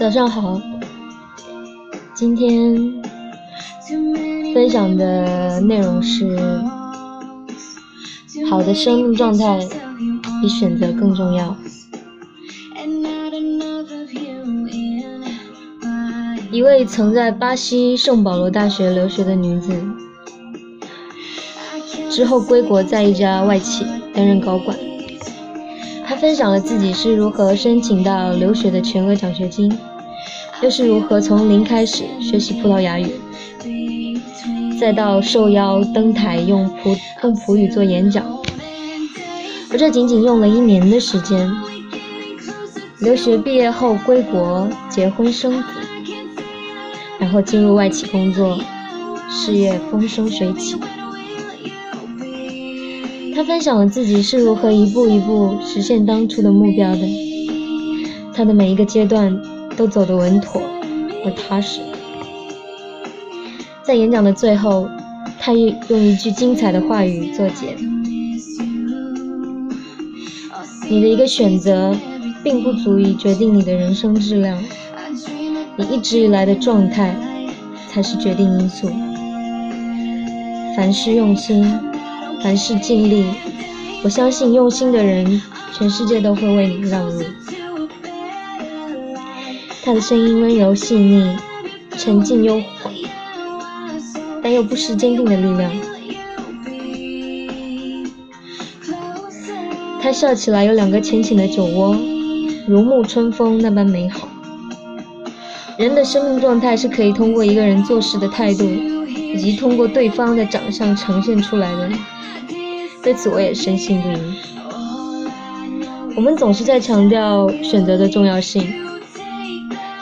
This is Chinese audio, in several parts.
早上好，今天分享的内容是：好的生命状态比选择更重要。一位曾在巴西圣保罗大学留学的女子，之后归国，在一家外企担任高管。她分享了自己是如何申请到留学的全额奖学金，又是如何从零开始学习葡萄牙语，再到受邀登台用葡用葡语做演讲，而这仅仅用了一年的时间。留学毕业后归国，结婚生子。然后进入外企工作，事业风生水起。他分享了自己是如何一步一步实现当初的目标的。他的每一个阶段都走得稳妥而踏实。在演讲的最后，他用一句精彩的话语作结：“你的一个选择，并不足以决定你的人生质量。”你一直以来的状态才是决定因素。凡事用心，凡事尽力，我相信用心的人，全世界都会为你让路。他的声音温柔细腻，沉静又，但又不失坚定的力量。他笑起来有两个浅浅的酒窝，如沐春风那般美好。人的生命状态是可以通过一个人做事的态度，以及通过对方的长相呈现出来的。对此我也深信不疑。我们总是在强调选择的重要性，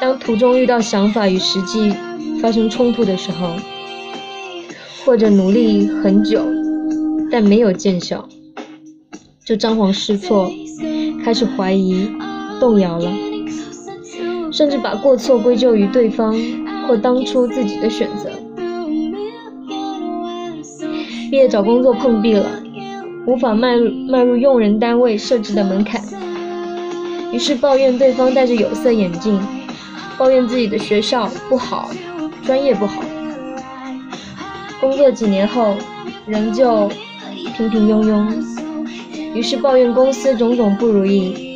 当途中遇到想法与实际发生冲突的时候，或者努力很久但没有见效，就张皇失措，开始怀疑、动摇了。甚至把过错归咎于对方或当初自己的选择。毕业找工作碰壁了，无法迈入迈入用人单位设置的门槛，于是抱怨对方戴着有色眼镜，抱怨自己的学校不好，专业不好。工作几年后，仍旧平平庸庸，于是抱怨公司种种不如意。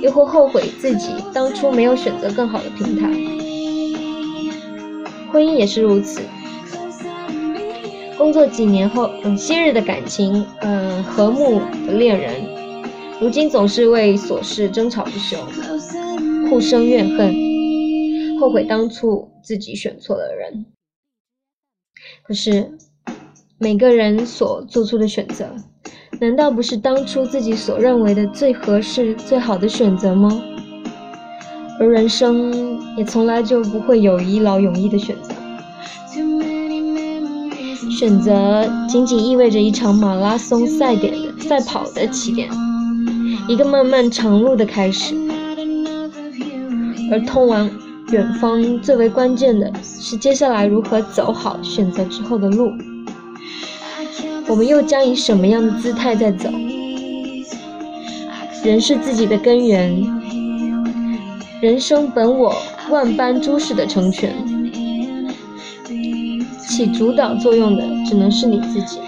又会后悔自己当初没有选择更好的平台，婚姻也是如此。工作几年后，嗯，昔日的感情，嗯，和睦的恋人，如今总是为琐事争吵不休，互生怨恨，后悔当初自己选错了人。可是，每个人所做出的选择。难道不是当初自己所认为的最合适、最好的选择吗？而人生也从来就不会有一劳永逸的选择，选择仅仅意味着一场马拉松赛点的赛跑的起点，一个漫漫长路的开始。而通往远方最为关键的是接下来如何走好选择之后的路。我们又将以什么样的姿态在走？人是自己的根源，人生本我，万般诸事的成全，起主导作用的只能是你自己，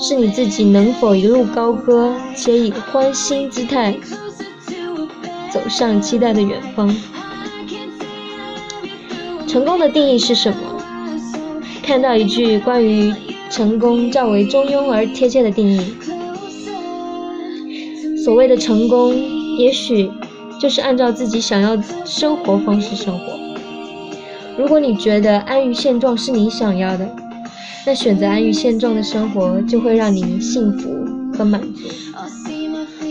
是你自己能否一路高歌，且以欢欣姿态走上期待的远方？成功的定义是什么？看到一句关于。成功较为中庸而贴切的定义。所谓的成功，也许就是按照自己想要生活方式生活。如果你觉得安于现状是你想要的，那选择安于现状的生活就会让你幸福和满足。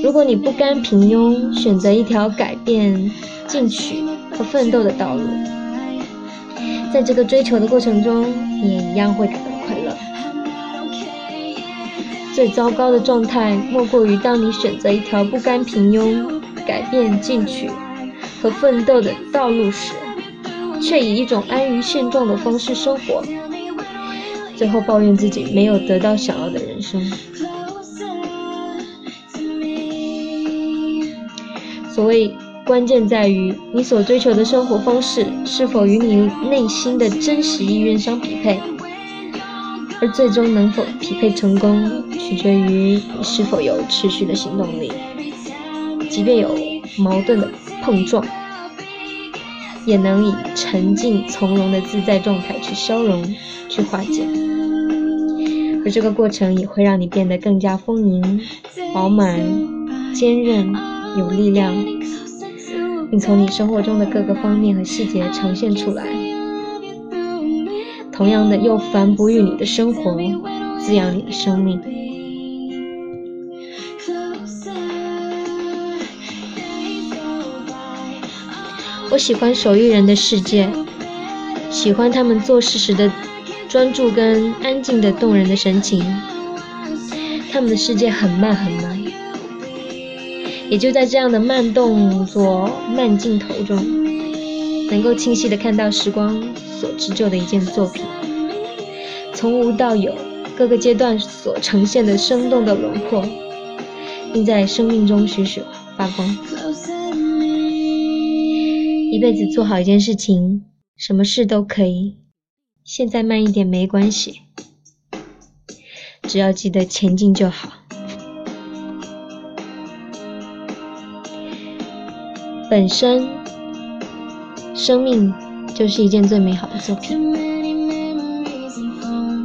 如果你不甘平庸，选择一条改变、进取和奋斗的道路，在这个追求的过程中，你也一样会感到快乐。最糟糕的状态，莫过于当你选择一条不甘平庸、改变、进取和奋斗的道路时，却以一种安于现状的方式生活，最后抱怨自己没有得到想要的人生。所谓关键在于你所追求的生活方式是否与你内心的真实意愿相匹配，而最终能否匹配成功，取决于你是否有持续的行动力。即便有矛盾的碰撞，也能以沉静从容的自在状态去消融、去化解，而这个过程也会让你变得更加丰盈、饱满、坚韧、有力量。并从你生活中的各个方面和细节呈现出来。同样的，又反哺于你的生活，滋养你的生命。我喜欢手艺人的世界，喜欢他们做事时的专注跟安静的动人的神情。他们的世界很慢很慢。也就在这样的慢动作、慢镜头中，能够清晰地看到时光所织就的一件作品，从无到有，各个阶段所呈现的生动的轮廓，并在生命中徐徐发光。一辈子做好一件事情，什么事都可以，现在慢一点没关系，只要记得前进就好。本身，生命就是一件最美好的作品。